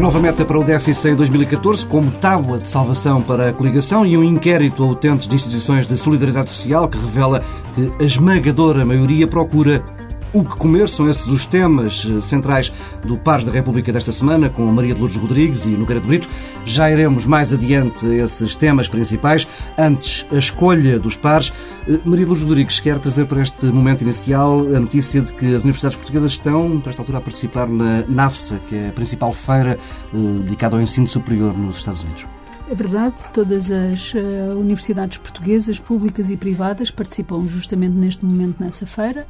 Uma nova meta para o déficit em 2014, como tábua de salvação para a coligação e um inquérito a utentes de instituições de solidariedade social que revela que a esmagadora maioria procura o que comer são esses os temas eh, centrais do Pares da República desta semana, com Maria de Lourdes Rodrigues e Nogueira de Brito. Já iremos mais adiante esses temas principais. Antes, a escolha dos pares. Eh, Maria de Lourdes Rodrigues quer trazer para este momento inicial a notícia de que as universidades portuguesas estão, para esta altura, a participar na NAFSA, que é a principal feira eh, dedicada ao ensino superior nos Estados Unidos. É verdade, todas as uh, universidades portuguesas, públicas e privadas, participam justamente neste momento nessa feira.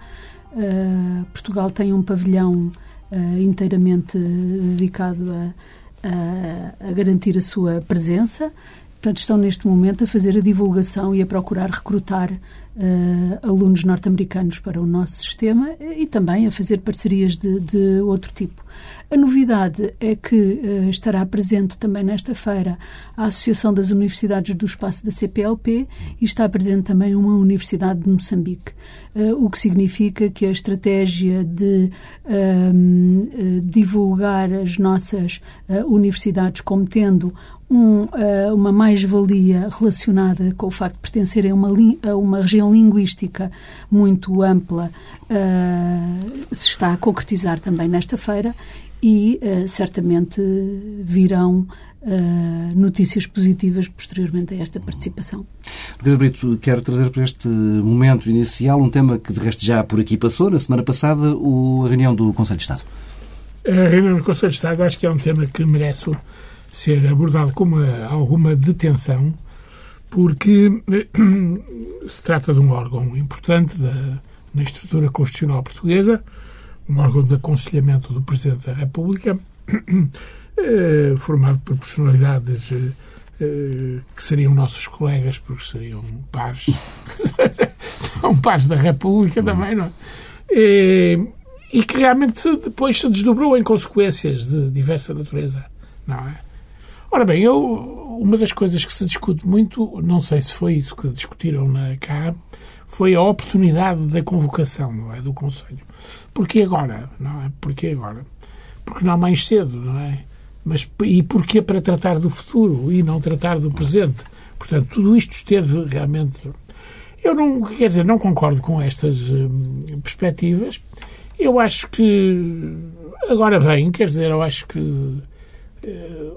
Uh, Portugal tem um pavilhão uh, inteiramente dedicado a, a, a, garantir a sua presença. Portanto, estão neste momento a fazer a divulgação e a procurar recrutar uh, alunos norte-americanos para o nosso sistema e também a fazer parcerias de, de outro tipo. A novidade é que uh, estará presente também nesta feira a Associação das Universidades do Espaço da CPLP e está presente também uma Universidade de Moçambique, uh, o que significa que a estratégia de uh, divulgar as nossas universidades como tendo um, uma mais-valia relacionada com o facto de pertencerem a uma, a uma região linguística muito ampla se está a concretizar também nesta feira e uh, certamente virão uh, notícias positivas posteriormente a esta participação. Pedro Brito, quero trazer para este momento inicial um tema que de resto já por aqui passou, na semana passada, o, a reunião do Conselho de Estado. A reunião do Conselho de Estado acho que é um tema que merece ser abordado com uma, alguma detenção, porque se trata de um órgão importante da, na estrutura constitucional portuguesa, um órgão de aconselhamento do Presidente da República, eh, formado por personalidades eh, eh, que seriam nossos colegas, porque seriam pares, são pares da República também, não é? E que realmente depois se desdobrou em consequências de diversa natureza, não é? Ora bem, eu, uma das coisas que se discute muito, não sei se foi isso que discutiram na cá, foi a oportunidade da convocação não é, do Conselho. Porquê agora? Não é? Porquê agora? Porque não mais cedo, não é? Mas, e porquê para tratar do futuro e não tratar do presente? Portanto, tudo isto esteve realmente... Eu não, quer dizer, não concordo com estas hum, perspectivas. Eu acho que, agora bem, quer dizer, eu acho que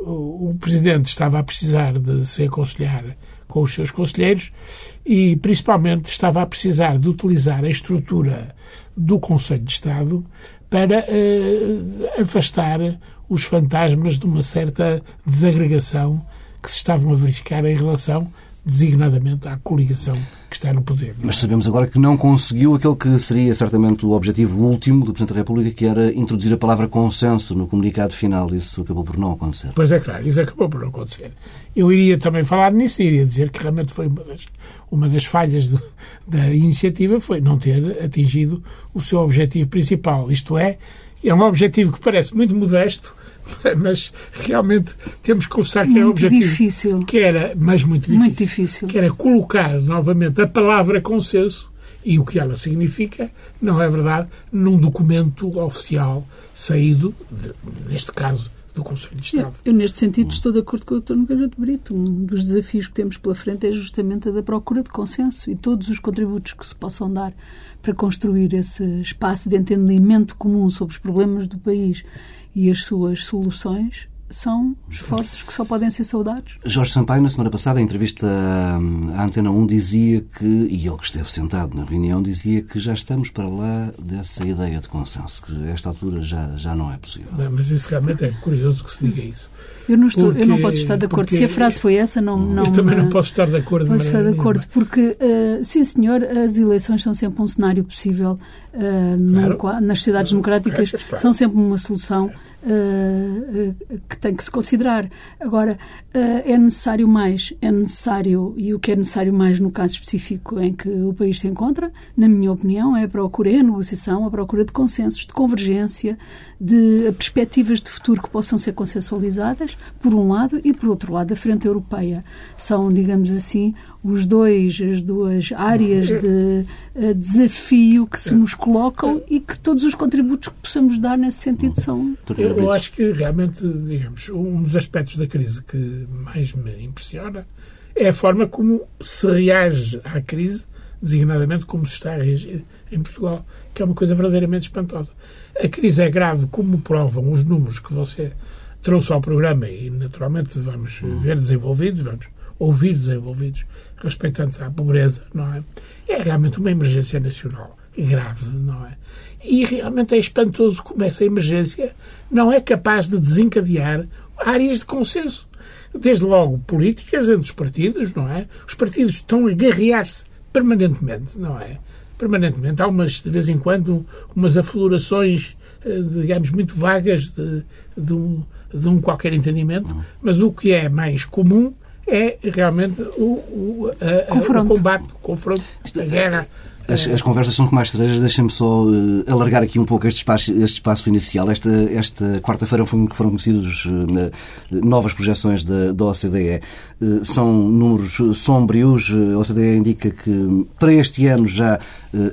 o, o Presidente estava a precisar de se aconselhar com os seus conselheiros e, principalmente, estava a precisar de utilizar a estrutura do Conselho de Estado para uh, afastar os fantasmas de uma certa desagregação que se estavam a verificar em relação designadamente à coligação que está no poder. Mas sabemos agora que não conseguiu aquele que seria certamente o objetivo último do Presidente da República, que era introduzir a palavra consenso no comunicado final. Isso acabou por não acontecer. Pois é, claro, isso acabou por não acontecer. Eu iria também falar nisso, iria dizer que realmente foi uma das, uma das falhas da iniciativa, foi não ter atingido o seu objetivo principal. Isto é, é um objetivo que parece muito modesto, mas realmente temos que confessar que muito era um objetivo difícil. que era, mas muito difícil, muito difícil, que era colocar novamente a palavra consenso e o que ela significa, não é verdade, num documento oficial saído, de, neste caso, do Conselho de Estado. Eu, eu, neste sentido, estou de acordo com o Dr. Nogueira de Brito. Um dos desafios que temos pela frente é justamente a da procura de consenso e todos os contributos que se possam dar para construir esse espaço de entendimento comum sobre os problemas do país e as suas soluções são esforços que só podem ser saudados. Jorge Sampaio, na semana passada, em entrevista à Antena 1, dizia que, e ele que esteve sentado na reunião, dizia que já estamos para lá dessa ideia de consenso, que a esta altura já, já não é possível. Não, mas isso realmente é curioso que se diga isso. Eu não, estou, porque, eu não posso estar de acordo. Se a frase foi essa, não. não eu também não posso estar de acordo. Posso estar de acordo, porque, uh, sim, senhor, as eleições são sempre um cenário possível uh, claro. no, nas sociedades democráticas, claro. são sempre uma solução. uh, que tem que se considerar. Agora, é necessário mais, é necessário, e o que é necessário mais no caso específico em que o país se encontra, na minha opinião, é a procura, é a negociação, a procura de consensos, de convergência, de perspectivas de futuro que possam ser consensualizadas, por um lado, e por outro lado, a frente europeia. São, digamos assim, os dois, as duas áreas de uh, desafio que se nos colocam e que todos os contributos que possamos dar nesse sentido são. Eu, eu acho que realmente, digamos, um dos aspectos da crise que mais me impressiona é a forma como se reage à crise, designadamente como se está a reagir em Portugal, que é uma coisa verdadeiramente espantosa. A crise é grave, como provam os números que você trouxe ao programa e, naturalmente, vamos ver desenvolvidos, vamos ouvir desenvolvidos respeitantes à pobreza, não é? É realmente uma emergência nacional grave, não é? E realmente é espantoso como essa emergência não é capaz de desencadear áreas de consenso. Desde logo políticas entre os partidos, não é? Os partidos estão a guerrear-se permanentemente, não é? Permanentemente. Há umas, de vez em quando, umas aflorações, eh, digamos, muito vagas de, de, um, de um qualquer entendimento, mas o que é mais comum é realmente o, o, a, o combate, o confronto, a guerra. As, as, conversas são com mais cerejas. Deixem-me só uh, alargar aqui um pouco este espaço, este espaço inicial. Esta, esta quarta-feira foram, foram conhecidos uh, novas projeções da, da OCDE. Uh, são números sombrios. A OCDE indica que para este ano já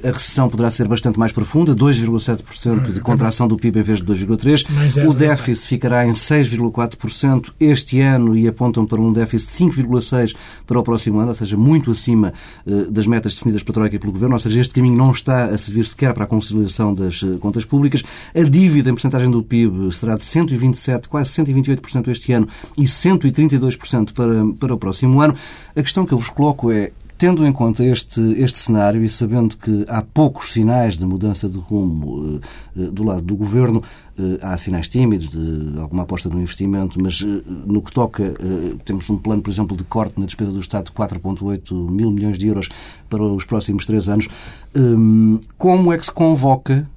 a recessão poderá ser bastante mais profunda, 2,7% de contração do PIB em vez de 2,3%. É o déficit ficará em 6,4% este ano e apontam para um déficit de 5,6% para o próximo ano, ou seja, muito acima das metas definidas pela Troika e pelo Governo seja, este caminho não está a servir sequer para a conciliação das eh, contas públicas. A dívida em porcentagem do PIB será de 127, quase 128% este ano e 132% para, para o próximo ano. A questão que eu vos coloco é, Tendo em conta este, este cenário e sabendo que há poucos sinais de mudança de rumo eh, eh, do lado do governo, eh, há sinais tímidos de alguma aposta no investimento, mas no que toca, temos um plano, por exemplo, de corte na despesa do Estado de 4,8 mil milhões de euros para os próximos três anos. Hum, como é que se convoca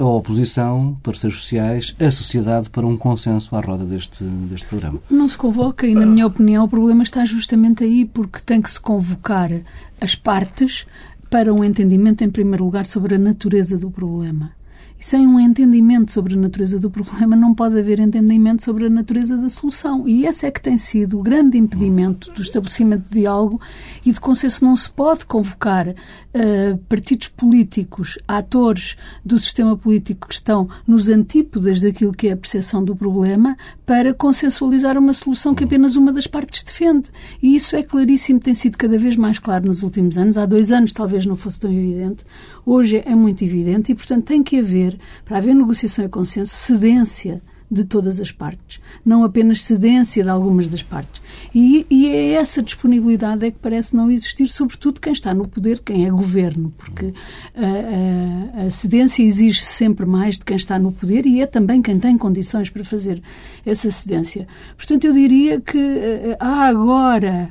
a oposição, parceiros sociais, a sociedade para um consenso à roda deste, deste programa. Não se convoca e, na minha opinião, o problema está justamente aí, porque tem que se convocar as partes para um entendimento, em primeiro lugar, sobre a natureza do problema. E sem um entendimento sobre a natureza do problema, não pode haver entendimento sobre a natureza da solução. E esse é que tem sido o grande impedimento do estabelecimento de diálogo e de consenso. Não se pode convocar uh, partidos políticos, atores do sistema político que estão nos antípodas daquilo que é a percepção do problema, para consensualizar uma solução que apenas uma das partes defende. E isso é claríssimo, tem sido cada vez mais claro nos últimos anos. Há dois anos talvez não fosse tão evidente. Hoje é muito evidente e, portanto, tem que haver para haver negociação e consenso, cedência de todas as partes, não apenas cedência de algumas das partes. E, e é essa disponibilidade é que parece não existir, sobretudo quem está no poder, quem é governo, porque a, a, a cedência exige sempre mais de quem está no poder e é também quem tem condições para fazer essa cedência. Portanto, eu diria que uh, há agora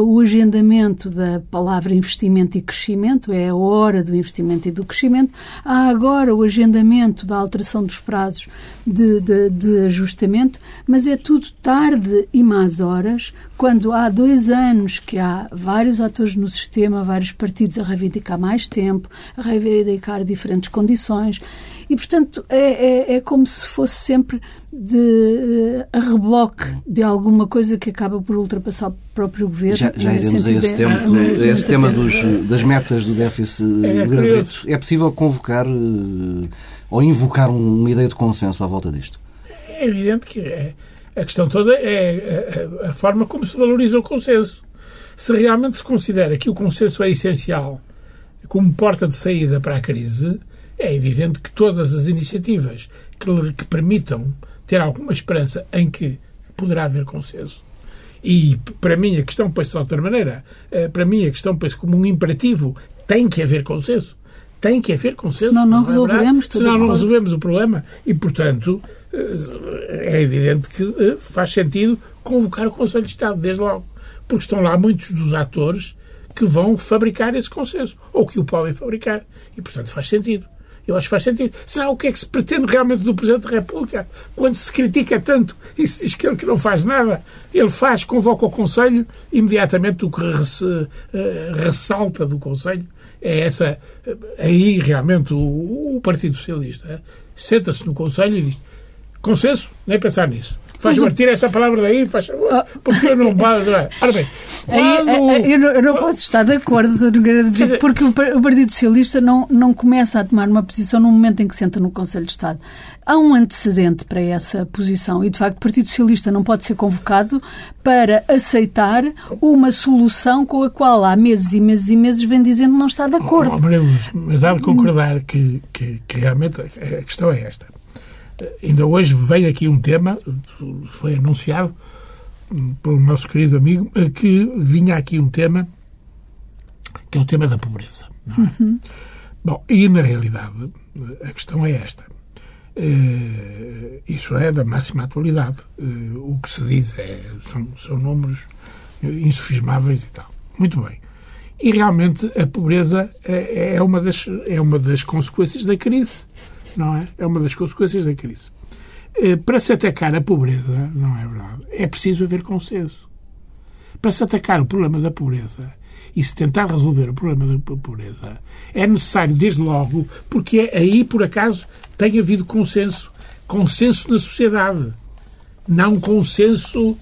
o agendamento da palavra investimento e crescimento, é a hora do investimento e do crescimento, há agora o agendamento da alteração dos prazos de, de, de ajustamento, mas é tudo tarde e más horas, quando há dois anos que há vários atores no sistema, vários partidos a reivindicar mais tempo, a reivindicar diferentes condições, e, portanto, é, é, é como se fosse sempre de, a reboque de alguma coisa que acaba por ultrapassar o próprio governo. Já, já iremos a esse, tempo, a esse tema dos, das metas do déficit é, É possível convocar uh, ou invocar uma ideia de consenso à volta disto? É evidente que é, a questão toda é a, a, forma como se valoriza o consenso. Se realmente se considera que o consenso é essencial como porta de saída para a crise, é evidente que todas as iniciativas que, que permitam ter alguma esperança em que poderá haver consenso e para mim a questão põe-se de outra maneira. Eh, para mim a questão põe-se como um imperativo. Tem que haver consenso. Tem que haver consenso. Senão não, não é resolveremos tudo. Senão não resolvemos o problema. E, portanto, eh, é evidente que eh, faz sentido convocar o Conselho de Estado, desde logo. Porque estão lá muitos dos atores que vão fabricar esse consenso. Ou que o podem fabricar. E, portanto, faz sentido. Eu acho que faz sentido. Senão, o que é que se pretende realmente do Presidente da República? Quando se critica tanto e se diz que ele que não faz nada, ele faz, convoca o Conselho, imediatamente o que uh, ressalta do Conselho é essa. Uh, aí, realmente, o, Partido Socialista uh, senta-se no Conselho e diz: consenso, nem pensar nisso. Faz o... tira essa palavra daí, faz ah. porque eu não é? Ora bem, quando... eu, não, eu não posso estar de acordo, porque o Partido Socialista não, não começa a tomar uma posição no momento em que senta no Conselho de Estado. Há um antecedente para essa posição e, de facto, o Partido Socialista não pode ser convocado para aceitar uma solução com a qual há meses e meses e meses vem dizendo que não está de acordo. Oh, mas há de concordar que, que, que realmente a questão é esta Ainda hoje vem aqui um tema, foi anunciado pelo nosso querido amigo, que vinha aqui um tema que é o tema da pobreza. É? Uhum. Bom, e na realidade a questão é esta. Uh, isso é da máxima atualidade. O que se diz é, são, são números insufismáveis e tal. Muito bem. E realmente a pobreza é, é, uma, das, é uma das consequências da crise não é? É uma das consequências da crise. Eh, para se atacar a pobreza, não é verdade? É preciso haver consenso. Para se atacar o problema da pobreza e se tentar resolver o problema da pobreza, é necessário, desde logo, porque é aí, por acaso, tem havido consenso. Consenso na sociedade. Não consenso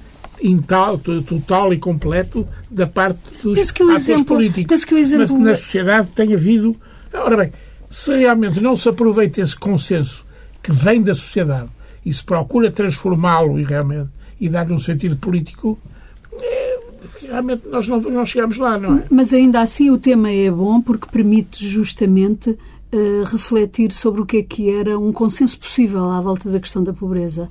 total e completo da parte dos atores exemplo, políticos. Que o exemplo... Mas na sociedade tem havido... Ora bem, se realmente não se aproveita esse consenso que vem da sociedade e se procura transformá-lo e realmente e dar-lhe um sentido político, é, realmente nós não, não chegamos lá, não é? Mas ainda assim o tema é bom porque permite justamente uh, refletir sobre o que é que era um consenso possível à volta da questão da pobreza.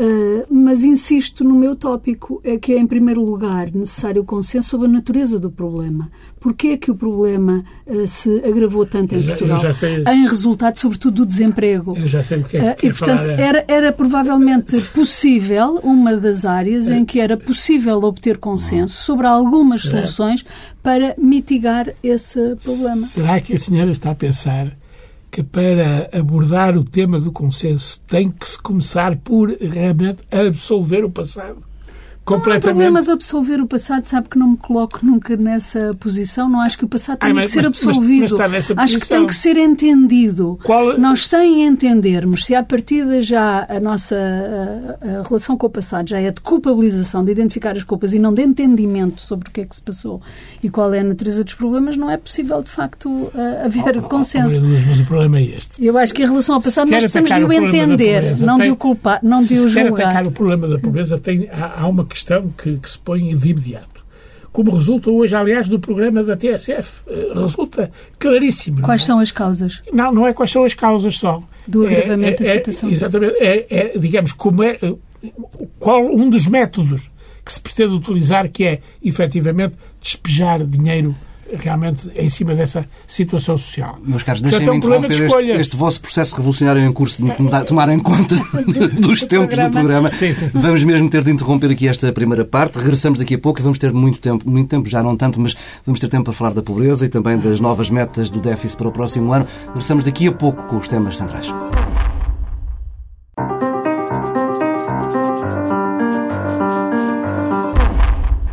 Uh, mas insisto no meu tópico, é que é, em primeiro lugar, necessário o consenso sobre a natureza do problema. Porquê é que o problema uh, se agravou tanto em Portugal? Sei... Em resultado, sobretudo, do desemprego. Eu já sei o que é que uh, E, portanto, falar, é. era, era provavelmente possível, uma das áreas em que era possível obter consenso sobre algumas soluções para mitigar esse problema. Será que a senhora está a pensar que para abordar o tema do consenso tem que se começar por realmente absolver o passado completamente. Não há problema de absolver o passado, sabe que não me coloco nunca nessa posição. Não acho que o passado tenha que ser absolvido. Mas, mas acho que tem que ser entendido. Qual... Nós, sem entendermos, se à partida já a nossa a, a relação com o passado já é de culpabilização, de identificar as culpas e não de entendimento sobre o que é que se passou e qual é a natureza dos problemas, não é possível, de facto, haver oh, consenso. Oh, mas o problema é este. Eu acho que em relação ao passado nós precisamos de o entender, pobreza, não tem... de o culpar, não se de o julgar. Se quer atacar o problema da pobreza, tem, há, há uma questão questão que, que se põe de imediato. Como resulta hoje, aliás, do programa da TSF. Eh, resulta claríssimo. Quais é? são as causas? Não, não é quais são as causas só. Do agravamento é, é, da situação. É, exatamente. É, é, digamos, como é, qual um dos métodos que se pretende utilizar, que é, efetivamente, despejar dinheiro realmente em cima dessa situação social. Meus caros, deixem-me é um interromper de este, este, vosso processo revolucionário em curso de tomar em conta dos tempos do programa. Sim, sim. Vamos mesmo ter de interromper aqui esta primeira parte. Regressamos daqui a pouco e vamos ter muito tempo, muito tempo, já não tanto, mas vamos ter tempo para falar da pobreza e também das novas metas do déficit para o próximo ano. Regressamos daqui a pouco com os temas centrais.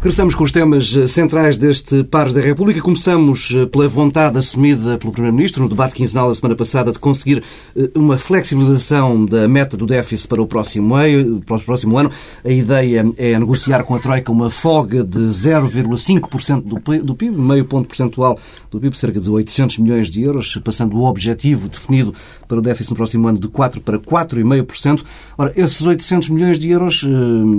Regressamos com os temas eh, centrais deste Pares da República. Começamos eh, pela vontade assumida pelo Primeiro-Ministro no debate quinzenal da semana passada de conseguir eh, uma flexibilização da meta do déficit para o próximo, ano. A ideia é negociar com a Troika uma folga de 0,5% do PIB, meio ponto percentual do PIB, cerca de 800 milhões de euros, passando o objetivo definido para o déficit no próximo ano de 4% para 4,5%. Ora, esses 800 milhões de euros,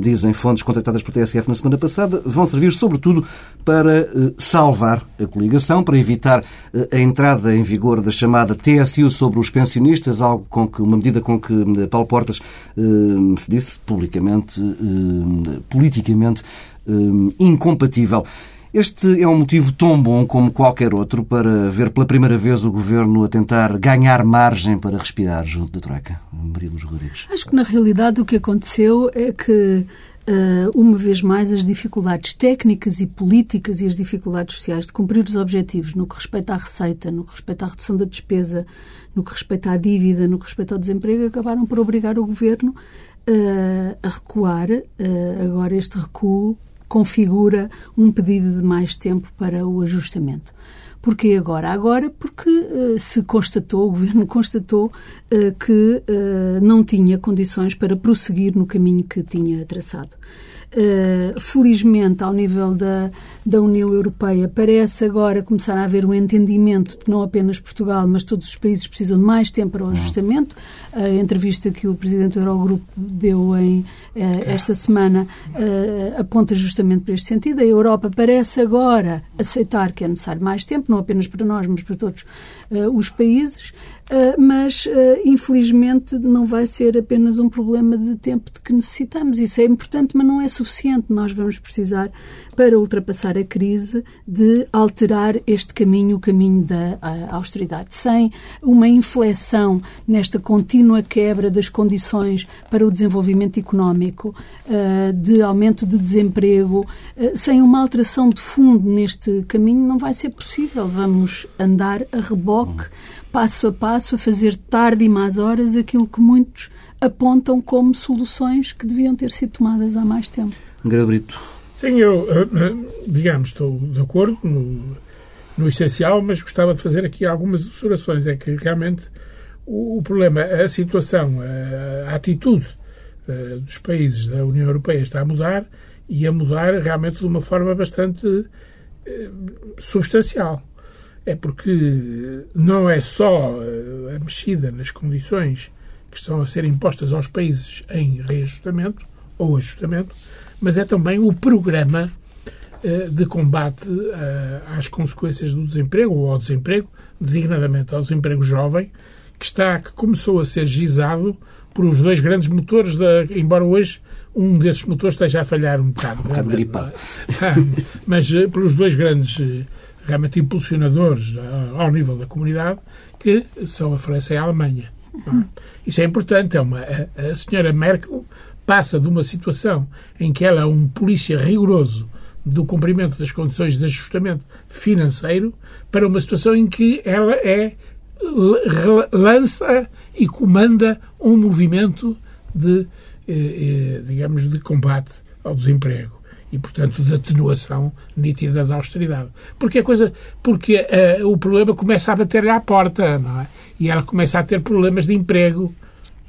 dizem fontes contactadas pela TSF na semana passada, vão servir sobretudo para eh, salvar a coligação, para evitar eh, a entrada em vigor da chamada TSU sobre os pensionistas, algo com que uma medida com que eh, Paulo Portas se disse publicamente, politicamente incompatível. Este é um motivo tão bom como qualquer outro para ver pela primeira vez o Governo a tentar ganhar margem para respirar junto da Troika. Marilos Rodrigues. Acho que, na realidade, o que aconteceu é que uma vez mais, as dificuldades técnicas e políticas e as dificuldades sociais de cumprir os objetivos no que respeita à receita, no que respeita à redução da despesa, no que respeita à dívida, no que respeita ao desemprego, acabaram por obrigar o governo a recuar. agora, este recuo configura um pedido de mais tempo para o ajustamento. Porquê agora? Agora porque uh, se constatou, o Governo constatou uh, que uh, não tinha condições para prosseguir no caminho que tinha traçado. Felizmente, ao nível da, da União Europeia, parece agora começar a haver um entendimento de que não apenas Portugal, mas todos os países precisam de mais tempo para o ajustamento. A entrevista que o Presidente do Eurogrupo deu em, uh, esta semana uh, aponta justamente para este sentido. A Europa parece agora aceitar que é necessário mais tempo, não apenas para nós, mas para todos os países. Uh, mas, uh, infelizmente, não vai ser apenas um problema de tempo de que necessitamos. Isso é importante, mas não é suficiente. Nós vamos precisar, para ultrapassar a crise, de alterar este caminho, o caminho da austeridade. Sem uma inflexão nesta contínua quebra das condições para o desenvolvimento económico, uh, de aumento de desemprego, sem uma alteração de fundo neste caminho, não vai ser possível. Vamos andar a reboque passo a passo, a fazer tarde e más horas aquilo que muitos apontam como soluções que deviam ter sido tomadas há mais tempo. Gabrito. Sim, eu, eh, eh, digamos, estou de acordo no, no essencial, mas gostava de fazer aqui algumas observações. É que realmente o, problema, a situação, a, atitude uh, dos países da União Europeia está a mudar e a mudar realmente de uma forma bastante uh, substancial. É porque não é só eh, a mexida nas condições que estão a ser impostas aos países em reajustamento ou ajustamento, mas é também o programa eh, de combate eh, às consequências do desemprego ou ao desemprego, designadamente ao desemprego jovem, que está que começou a ser gizado por os dois grandes motores, da, embora hoje um desses motores esteja a falhar um bocado. Um bocado gripado. Mas pelos dois grandes realmente impulsionadores ao nível da comunidade, que são a França e a Alemanha. É? Isso é importante. É uma, a, a senhora Merkel passa de uma situação em que ela é um polícia rigoroso do cumprimento das condições de ajustamento financeiro para uma situação em que ela é lança e comanda um movimento de, eh, eh, digamos, de combate ao desemprego e, portanto, de atenuação nítida da austeridade. Porque a coisa, porque uh, o problema começa a bater à porta, não é? E ela começa a ter problemas de emprego,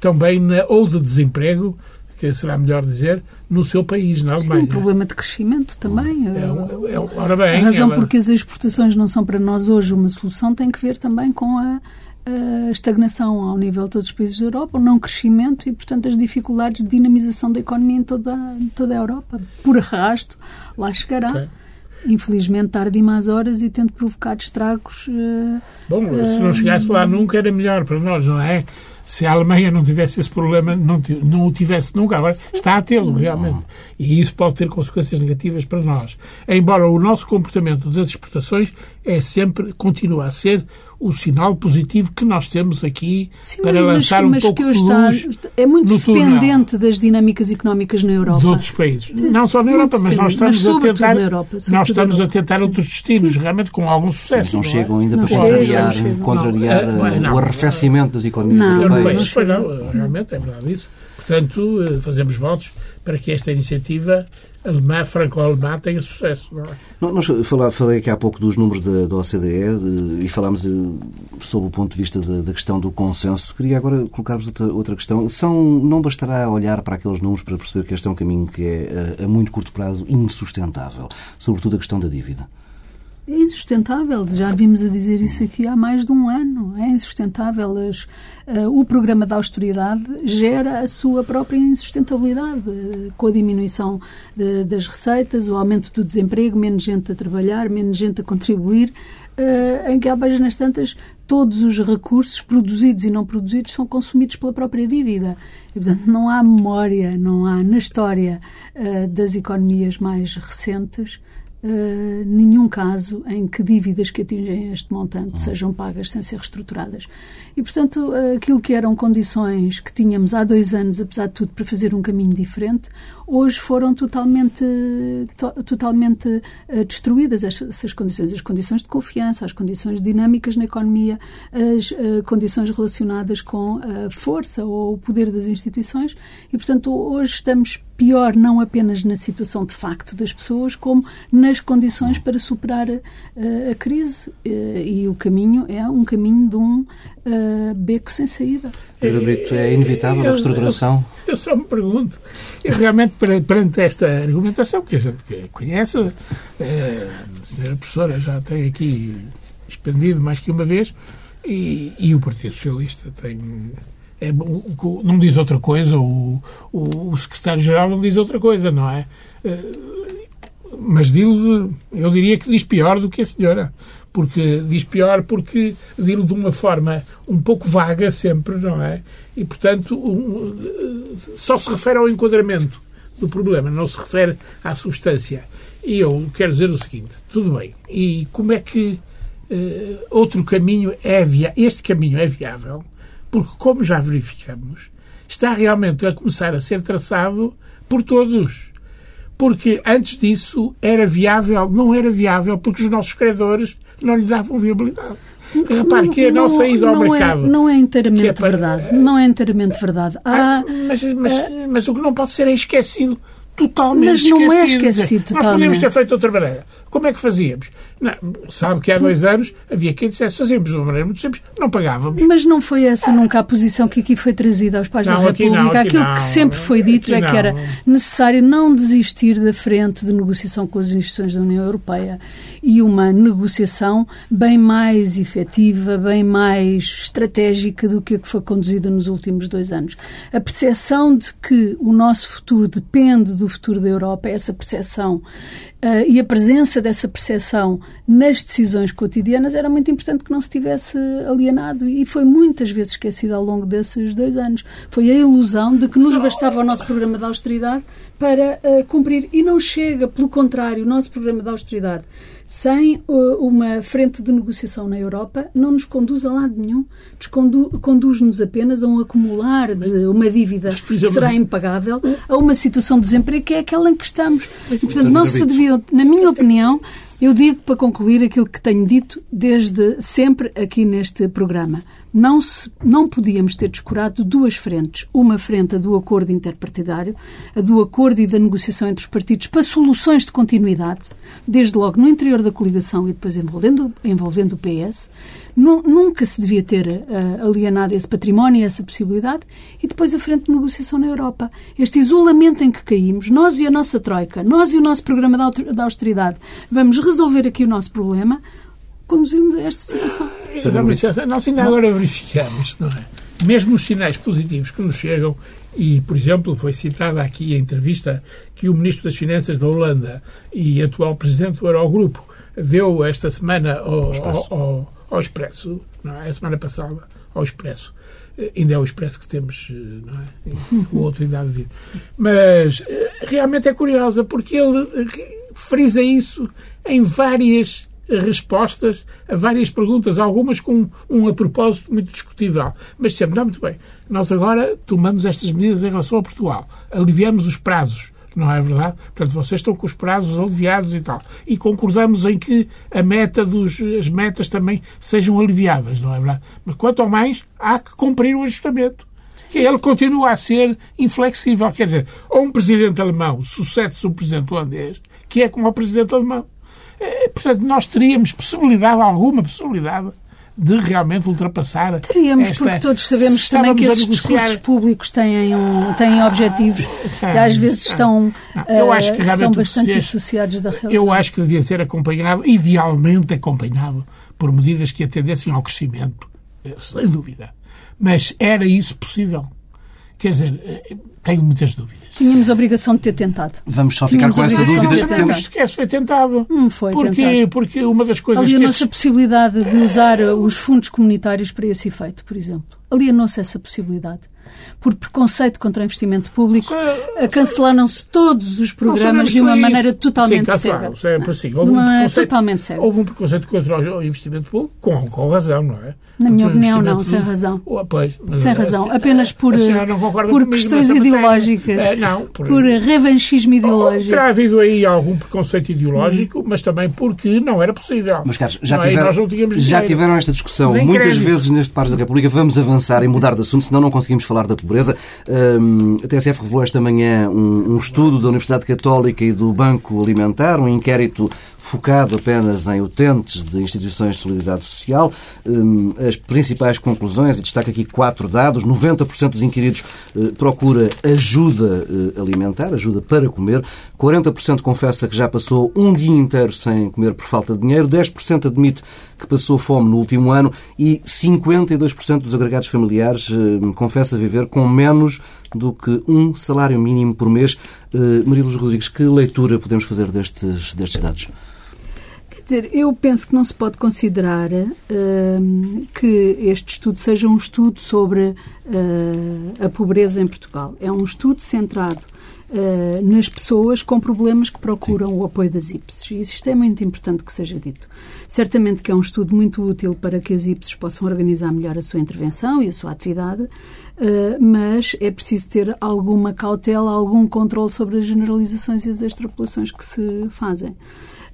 também na, ou de desemprego, que será melhor dizer, no seu país, na Alemanha. Sim, um problema de crescimento também. É, é, é, ora bem, a razão ela... porque as exportações não são para nós hoje uma solução tem que ver também com a a estagnação ao nível de todos os países da Europa, o não crescimento e, portanto, as dificuldades de dinamização da economia em toda, em toda a Europa. Por arrasto, lá chegará. Okay. Infelizmente, tarde e más horas e tendo provocado estragos. Uh, Bom, se não chegasse lá nunca era melhor para nós, não é? Se a Alemanha não tivesse esse problema, não, não o tivesse nunca. Agora está a tê-lo, realmente. E isso pode ter consequências negativas para nós. Embora o nosso comportamento das exportações é sempre, continua a ser o sinal positivo que nós temos aqui Sim, para mas, lançar um pouco de luz É muito dependente túnel. das dinâmicas económicas na Europa. De outros países. Sim, não só na Europa, mas nós estamos mas a tentar, Europa, nós estamos a tentar outros destinos, Sim. realmente com algum sucesso. Mas não, não chegam ainda não para contrariar, contrariar não, o arrefecimento das economias europeias. Não, não, realmente é verdade isso. Portanto, eh, fazemos votos para que esta iniciativa alemã, franco-alemã, tenha sucesso. Não é? Nós falei aqui há pouco dos números da, da OCDE de, e falámos eh, sobre o ponto de vista da, da, questão do consenso. Queria agora colocar-vos outra, outra questão. São, não bastará olhar para aqueles números para perceber que este é um caminho que é, a, a muito curto prazo, insustentável, sobretudo a questão da dívida. É insustentável, já vimos a dizer isso aqui há mais de um ano. É insustentável. As, uh, o programa da austeridade gera a sua própria insustentabilidade, uh, com a diminuição de, das receitas, o aumento do desemprego, menos gente a trabalhar, menos gente a contribuir, uh, em que há páginas tantas todos os recursos produzidos e não produzidos são consumidos pela própria dívida. E, portanto, não há memória, não há na história das economias mais recentes uh, nenhum caso em que dívidas que atingem este montante uhum. sejam pagas sem ser reestruturadas. E, portanto, uh, aquilo que eram condições que tínhamos há dois anos, apesar de tudo, para fazer um caminho diferente, hoje foram totalmente, to, totalmente uh, destruídas essas condições. As condições de confiança, as condições dinâmicas na economia, as condições relacionadas com a força ou o poder das instituições. E, portanto, hoje estamos pior não apenas na situação de facto das pessoas, como nas condições para superar uh, a crise. Uh, e o caminho é um caminho de um uh, beco sem saída. Pedro Brito, é inevitável a reestruturação? Eu, eu, só me pergunto, eu realmente, perante esta argumentação que a gente conhece, a senhora professora já tem aqui expandido mais que uma vez, e, e o Partido Socialista tem é, não diz outra coisa, o, o, o secretário-geral não diz outra coisa, não é? Eh, mas diz, eu diria que diz pior do que a senhora, porque diz pior porque diz de uma forma um pouco vaga sempre, não é? E, portanto, um, só se refere ao enquadramento do problema, não se refere à substância. E eu quero dizer o seguinte, tudo bem, e como é que uh, outro caminho é viável? Este caminho é viável porque, como já verificamos, está realmente a começar a ser traçado por todos. Porque antes disso era viável, não era viável, porque os nossos credores não lhe davam viabilidade. Repare que a nossa ida ao não é- mercado. É, não é inteiramente é para, verdade. Não é inteiramente verdade. Ah, Há, mas, mas, mas, o que não pode ser é esquecido totalmente Mas não é esquecido totalmente. Nós podíamos ter feito de outra maneira. Como é que fazíamos? Não, sabe que há dois anos havia quem dissesse fazíamos de uma maneira muito simples, não pagávamos. Mas não foi essa nunca a posição que aqui foi trazida aos pais não, da República. Não, Aquilo que sempre foi dito é que era necessário não desistir da frente de negociação com as instituições da União Europeia e uma negociação bem mais efetiva, bem mais estratégica do que a que foi conduzida nos últimos dois anos. A percepção de que o nosso futuro depende do futuro da Europa, essa percepção Uh, e a presença dessa percepção nas decisões cotidianas era muito importante que não se tivesse alienado e foi muitas vezes esquecido ao longo desses dois anos. Foi a ilusão de que nos bastava o nosso programa de austeridade para uh, cumprir. E não chega, pelo contrário, o nosso programa de austeridade sem uh, uma frente de negociação na Europa não nos conduz a lado nenhum. Conduz-nos apenas a um acumular de uma dívida que será impagável, a uma situação de desemprego que é aquela em que estamos. E, portanto, não se devia, na minha opinião, eu digo para concluir aquilo que tenho dito desde sempre aqui neste programa não, se, não podíamos ter descurado duas frentes. Uma frente a do acordo interpartidário, a do acordo e da negociação entre os partidos para soluções de continuidade, desde logo no interior da coligação e depois envolvendo, envolvendo o PS. Nunca se devia ter uh, alienado esse património e essa possibilidade. E depois a frente de negociação na Europa. Este isolamento em que caímos, nós e a nossa Troika, nós e o nosso programa da austeridade, vamos resolver aqui o nosso problema conduzimos a esta situação. Nós ainda agora verificamos, não é? Mesmo os sinais positivos que nos chegam, e, por exemplo, foi citada aqui a entrevista que o Ministro das Finanças da Holanda e atual Presidente do Eurogrupo deu esta semana ao, Expresso, ao, ao, ao Expresso não é? a semana passada, ao Expresso. Ainda é o Expresso que temos, não é? O outro ainda há de vir. Mas eh, realmente é curiosa, porque ele frisa isso em várias respostas a várias perguntas, algumas com um a propósito muito discutível. Mas sempre, não, muito bem, nós agora tomamos estas medidas em relação a Portugal, aliviamos os prazos, não é verdade? Portanto, vocês estão com os prazos aliviados e tal. E concordamos em que a meta dos, as metas também sejam aliviadas, não é verdade? Mas quanto ao mais, há que cumprir o ajustamento que ele continua a ser inflexível. Quer dizer, ou um presidente alemão sucede-se um presidente holandês, que é como o presidente alemão. Eh, portanto, nós teríamos possibilidade, alguma possibilidade, de realmente ultrapassar. Teríamos, esta... porque todos sabemos também que esses negociar... discursos públicos têm, um, têm objetivos ah, e às vezes estão não, eu acho que são bastante associados da realidade. Eu acho que devia ser acompanhado, idealmente acompanhado, por medidas que atendessem ao crescimento, eh, sem dúvida. Mas era isso possível? Quer dizer, eh, tenho muitas dúvidas. Tínhamos a obrigação de ter tentado. Vamos só ficar com essa dúvida. De Temos sequer foi tentado. Hum, foi porque, tentado. porque uma das coisas Ali que... a nossa estes... possibilidade de usar os fundos comunitários para esse efeito, por exemplo. Alienou-se essa possibilidade. Por preconceito contra o investimento público, cancelaram-se todos os programas de uma maneira totalmente Sim, cega. Sempre assim. Houve, um totalmente cega. houve um preconceito contra o investimento público, com, com razão, não é? Na minha opinião, não, sem razão. Oh, pois, sem razão, apenas por, por questões ideológicas. É, não, por, por revanchismo ideológico. Terá havido aí algum preconceito ideológico, hum. mas também porque não era possível. Mas, caros, já, é? tiveram, já tiveram esta discussão Nem muitas crédito. vezes neste Pares da República. Vamos avançar e mudar de assunto, senão não conseguimos falar da pobreza. A TSF revelou esta manhã um, um estudo da Universidade Católica e do Banco Alimentar, um inquérito focado apenas em utentes de instituições de solidariedade social. As principais conclusões, e destaca aqui quatro dados: 90% dos inquiridos eh, procura ajuda eh, alimentar, ajuda para comer, 40% confessa que já passou um dia inteiro sem comer por falta de dinheiro, 10% admite que passou fome no último ano e 52% dos agregados familiares eh, confessa viver com menos do que um salário mínimo por mês. Marilos Rodrigues, que leitura podemos fazer destes, destes dados? dizer, eu penso que não se pode considerar uh, que este estudo seja um estudo sobre uh, a pobreza em Portugal. É um estudo centrado uh, nas pessoas com problemas que procuram Sim. o apoio das IPSs. E isto é muito importante que seja dito. Certamente que é um estudo muito útil para que as IPSs possam organizar melhor a sua intervenção e a sua atividade, mas é preciso ter alguma cautela, algum controle sobre as generalizações e as extrapolações que se fazem.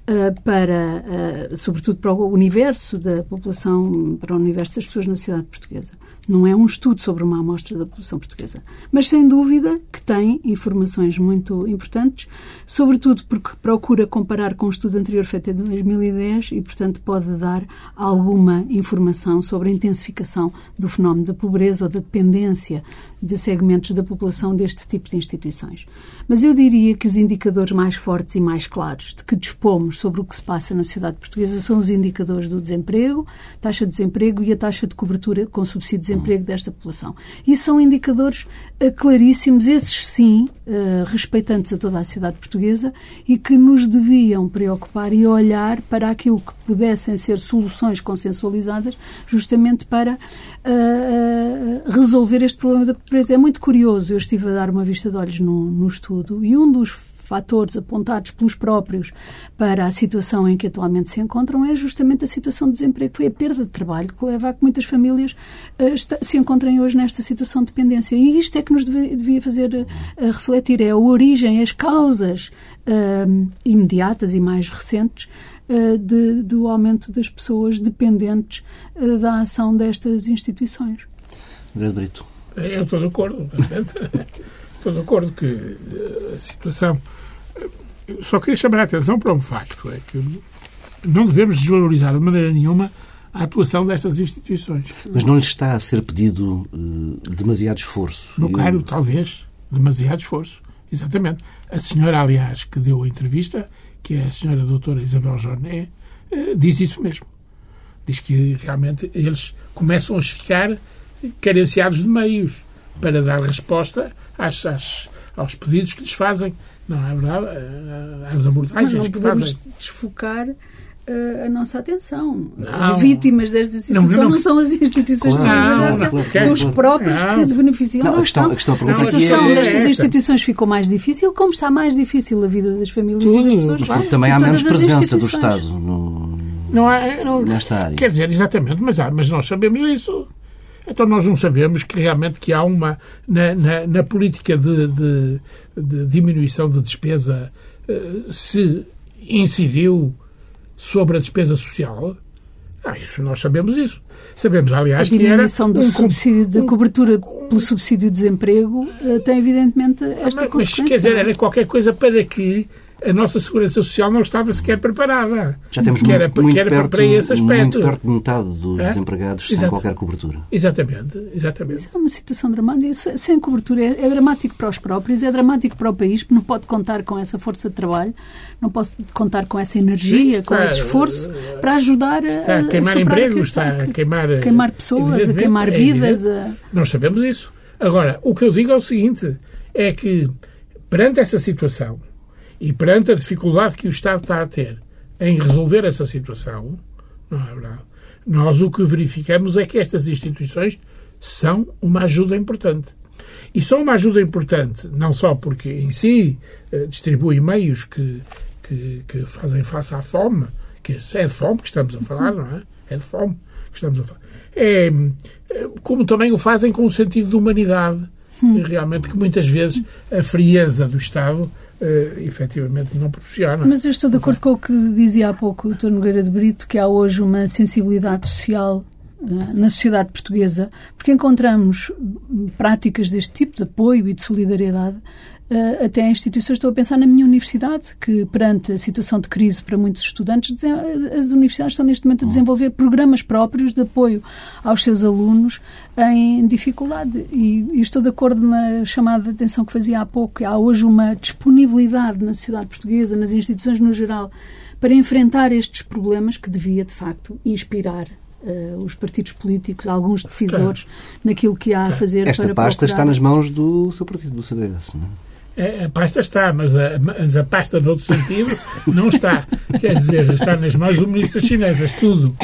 Eh, para, uh, sobretudo para o universo da população, para o universo das pessoas na sociedade portuguesa. Não é um estudo sobre uma amostra da população portuguesa, mas sem dúvida que tem informações muito importantes, sobretudo porque procura comparar com o estudo anterior feito em 2010 e, portanto, pode dar alguma informação sobre a intensificação do fenómeno da pobreza ou da dependência de segmentos da população deste tipo de instituições. Mas eu diria que os indicadores mais fortes e mais claros de que dispomos sobre o que se passa na sociedade portuguesa são os indicadores do desemprego, taxa de desemprego e a taxa de cobertura com subsídios desemprego desta população. E são indicadores uh, claríssimos, esses sim, uh, respeitantes a toda a sociedade portuguesa e que nos deviam preocupar e olhar para aquilo que pudessem ser soluções consensualizadas justamente para uh, resolver este problema da pobreza. É muito curioso, eu estive a dar uma vista de olhos no, no estudo e um dos fatores apontados pelos próprios para a situação em que atualmente se encontram é justamente a situação de desemprego. Foi a perda de trabalho que leva a que muitas famílias uh, se encontrem hoje nesta situação de dependência. E isto é que nos devia fazer uh, refletir, é a origem, as causas uh, imediatas e mais recentes de, do aumento das pessoas dependentes da ação destas instituições. André Brito. Eu estou de acordo, estou de acordo que a situação só queria chamar a atenção para um facto, é que não devemos desvalorizar de maneira nenhuma a atuação destas instituições. Mas não lhes está a ser pedido uh, demasiado esforço? No caro, talvez, demasiado esforço. Exatamente. A senhora, aliás, que deu a entrevista, que é a senhora doutora Isabel Jornet, uh, diz isso mesmo. Diz que realmente eles começam a ficar carenciados de meios para dar resposta às, às, aos pedidos que lhes fazem não é verdade? As abordagens Mas não que podemos fazem. desfocar uh, a nossa atenção. Não. As vítimas desta situação não, não, não são as instituições claro, de solidariedade, são os próprios que beneficiam. Não, a, questão, a, questão, a, a situação é destas esta. instituições ficou mais difícil, como está mais difícil a vida das famílias Tudo. e das pessoas. Mas também há menos presença do Estado no, não há, não, nesta área. Quer dizer, exatamente, mas, há, mas nós sabemos isso. Então nós não sabemos que realmente que há uma na, na, na política de, de, de, diminuição de despesa uh, se incidiu sobre a despesa social. Ah, isso nós sabemos isso. Sabemos, aliás, que era... A diminuição do um, subsídio de cobertura pelo subsídio de desemprego uh, tem, evidentemente, esta mas, consequência. Mas, quer dizer, era qualquer coisa para que a nossa segurança social não estava sequer preparada. Já temos que muito, era, muito, que era perto, para esse aspecto. muito perto de metade dos é? desempregados Exato. sem qualquer cobertura. Exatamente, exatamente. Isso é uma situação dramática. Sem cobertura é, é, dramático para os próprios, é dramático para o país, porque não pode contar com essa força de trabalho, não pode contar com essa energia, Sim, com esse esforço para ajudar está a, a queimar empregos, está a queimar, queimar pessoas, a queimar é vidas. A... Nós sabemos isso. Agora, o que eu digo é o seguinte, é que perante essa situação, e perante a dificuldade que o Estado está a ter em resolver essa situação, não é verdade? Nós o que verificamos é que estas instituições são uma ajuda importante. E são uma ajuda importante, não só porque em si eh, distribui meios que, que, que, fazem face à fome, que é de fome que estamos a falar, não é? É de fome que estamos a falar. É, eh, como também o fazem com o sentido de humanidade, hum. realmente que muitas vezes a frieza do Estado Uh, efetivamente não proporciona. Mas eu estou de acordo com o que dizia há pouco o Dr. Nogueira de Brito, que há hoje uma sensibilidade social na sociedade portuguesa, porque encontramos práticas deste tipo de apoio e de solidariedade Uh, até em instituições. Estou a pensar na minha universidade, que perante a situação de crise para muitos estudantes, as universidades estão neste momento a desenvolver programas próprios de apoio aos seus alunos em dificuldade. E, e estou de acordo na chamada de atenção que fazia há pouco. Há hoje uma disponibilidade na sociedade portuguesa, nas instituições no geral, para enfrentar estes problemas que devia, de facto, inspirar uh, os partidos políticos, alguns decisores, claro. naquilo que há a fazer Esta para pasta procurar... está nas mãos do seu partido, do CDS, não é? é? A pasta está, mas a, mas a pasta, noutro sentido, não está. Quer dizer, está nas mãos do Ministro das Finanças. Tudo,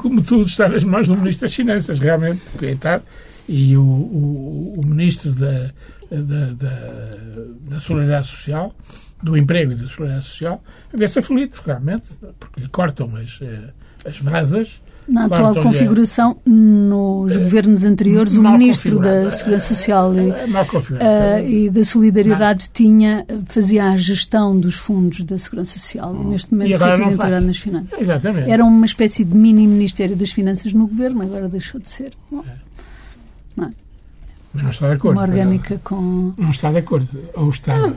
como tudo, está nas mãos do Ministro das Finanças, realmente, coitado. E o, o, o Ministro da, da, da, da Solidariedade Social, do Emprego e da Solidariedade Social, vê-se aflito, realmente, porque lhe cortam as, eh, as vasas na atual configuração, nos uh, governos anteriores, o Ministro da Segurança Social e, uh, e da Solidariedade não. tinha, fazia a gestão dos fundos da Segurança Social e neste momento e foi tudo integrado nas finanças. Exatamente. Era uma espécie de mini Ministério das Finanças no governo, agora deixou de ser. Não. É. Não. Não está de acordo. Uma orgânica não, com. Não está de acordo. Ou está. Não,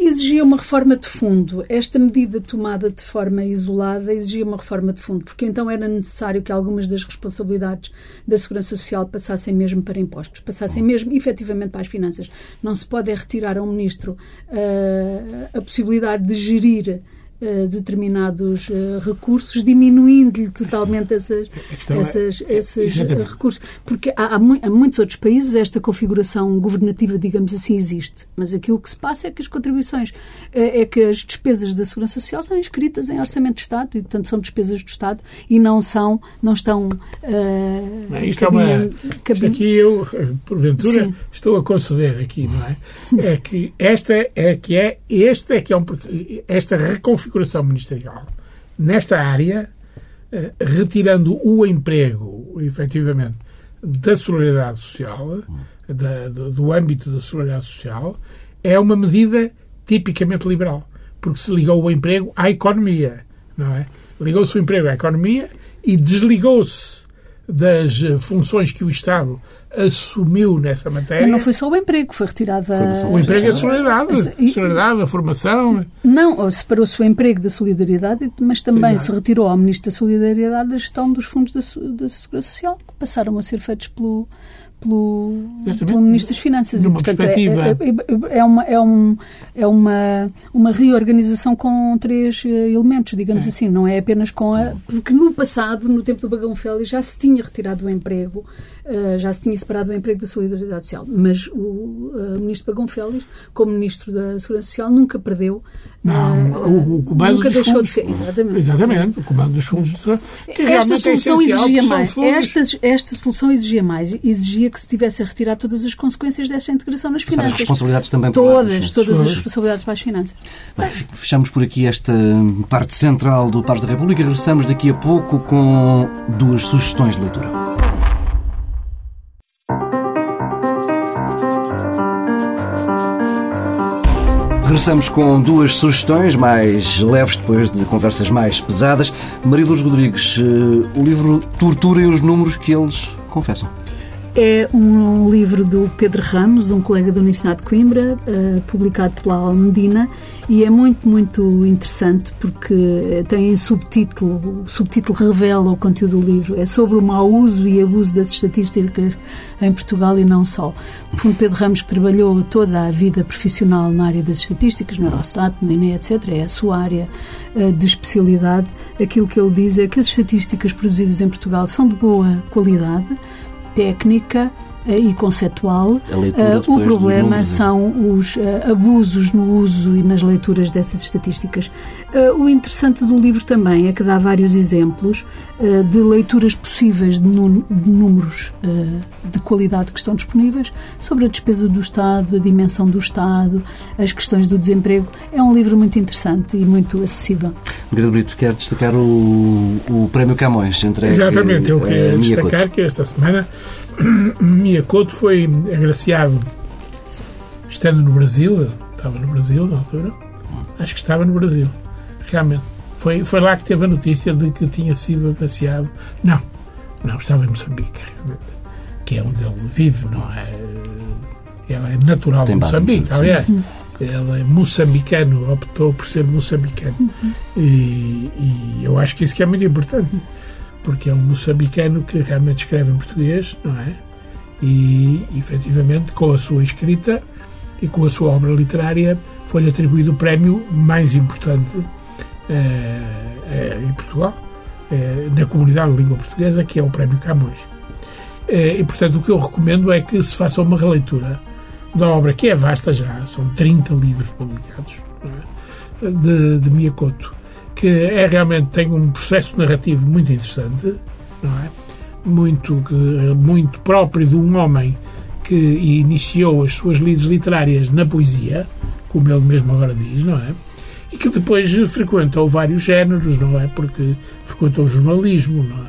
exigia uma reforma de fundo. Esta medida tomada de forma isolada exigia uma reforma de fundo, porque então era necessário que algumas das responsabilidades da Segurança Social passassem mesmo para impostos, passassem mesmo efetivamente para as finanças. Não se pode é retirar a um ministro uh, a possibilidade de gerir uh, determinados uh, recursos, diminuindo-lhe totalmente essas, é- essas, é, esses recursos. Porque há, há, há, muitos outros países esta configuração governativa, digamos assim, existe. Mas aquilo que se passa é que as contribuições, uh, é que as despesas da Segurança Social são inscritas em Orçamento de Estado e, portanto, são despesas do Estado e não são, não estão. Uh, isto, é uma, isto aqui eu, porventura, Sim. estou a conceder aqui, não é? É que esta é que é, este é que é um, esta reconfiguração configuração ministerial nesta área, eh, retirando o emprego, efetivamente, da solidariedade social, da, do, do âmbito da solidariedade social, é uma medida tipicamente liberal, porque se ligou o emprego à economia, não é? Ligou-se o emprego à economia e desligou-se das funções que o Estado assumiu nessa matéria. Mas não foi só o emprego, foi retirada. O emprego e a solidariedade. A solidariedade, a formação. Não, separou-se o emprego da solidariedade, mas também Sim, se retirou ao Ministro da Solidariedade a gestão dos fundos da, da Segurança Social, que passaram a ser feitos pelo, pelo, pelo Ministro das Finanças. e, portanto, é, é, é, é, uma, é, um, é uma, uma reorganização com três eh, elementos, digamos é. assim. Não é apenas com a... Porque no passado, no tempo do Bagão Félix, já se tinha retirado o emprego, uh, já se tinha separado o emprego da Solidariedade Social. Mas o uh, Ministro Bagão Félix, como Ministro da Segurança Social, nunca perdeu não, uh, o, comando nunca dos deixou fundos, de ser. Exatamente. Exatamente, o comando dos fundos. Que esta solução é exigia mais. Esta, esta solução exigia mais. Exigia que se tivesse a retirar todas as consequências desta integração nas finanças. As responsabilidades também Todas, todas as responsabilidades para as finanças. Bem, fechamos por aqui esta parte central do Parque da República. Regressamos daqui a pouco com duas sugestões de leitura. Regressamos com duas sugestões mais leves depois de conversas mais pesadas. Maria Lourdes Rodrigues, eh, o livro Tortura e os números que eles confessam. É um livro do Pedro Ramos, um colega da Universidade de Coimbra, uh, publicado pela Almedina, e é muito, muito interessante porque tem subtítulo, o subtítulo revela o conteúdo do livro. É sobre o mau uso e abuso das estatísticas em Portugal e não só. No fundo, Pedro Ramos, que trabalhou toda a vida profissional na área das estatísticas, no Eurostat, no INE, etc., é a sua área uh, de especialidade. Aquilo que ele diz é que as estatísticas produzidas em Portugal são de boa qualidade, técnica e conceptual. Uh, o problema números, são os uh, abusos no uso e nas leituras dessas estatísticas. Uh, o interessante do livro também é que dá vários exemplos de leituras possíveis de, de números de qualidade que estão disponíveis sobre a despesa do Estado, a dimensão do Estado, as questões do desemprego. É um livro muito interessante e muito acessível. Margarida Brito, quer destacar o, o Prémio Camões entre Exatamente, eu queria destacar que esta semana Miyakoto foi agraciado estando no Brasil, estava no Brasil na altura, acho que estava no Brasil, realmente. Foi, foi lá que teve a notícia de que tinha sido agraciado. Não, não, estava em Moçambique, realmente, que é onde ele vive, não é? Ela é natural de Moçambique, aliás. Ele é moçambicano, optou por ser moçambicano. Uhum. E, e eu acho que isso que é muito importante porque é um moçambicano que realmente escreve em português, não é? E, efetivamente, com a sua escrita e com a sua obra literária, foi-lhe atribuído o prémio mais importante eh, eh, em Portugal, eh, na comunidade de língua portuguesa, que é o Prémio Camões. e, portanto, o que eu recomendo é que se faça uma releitura da obra, que é vasta já, são 30 livros publicados, é? de, de Miyakoto que é realmente tem um processo narrativo muito interessante, não é? Muito, muito próprio de um homem que iniciou as suas lides literárias na poesia, como ele mesmo agora diz, não é? E que depois frequentou vários géneros, não é? Porque frequentou o jornalismo, não é?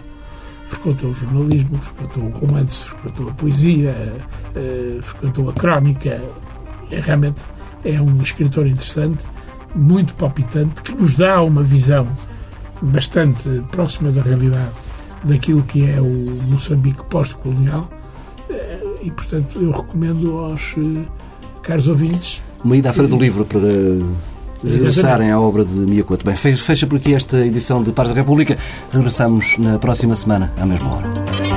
Frequentou o jornalismo, frequentou o romance, frequentou a poesia, uh, frequentou a crónica. É, realmente é um escritor interessante muito palpitante, que nos dá uma visão bastante próxima da realidade daquilo que é o Moçambique pós-colonial eh, e, portanto, eu recomendo aos eh, caros ouvintes... Uma ida à Feira do Livro para regressarem à obra de Miyakoto. Bem, fecha por aqui esta edição de Pares da República. Regressamos na próxima semana, à mesma hora.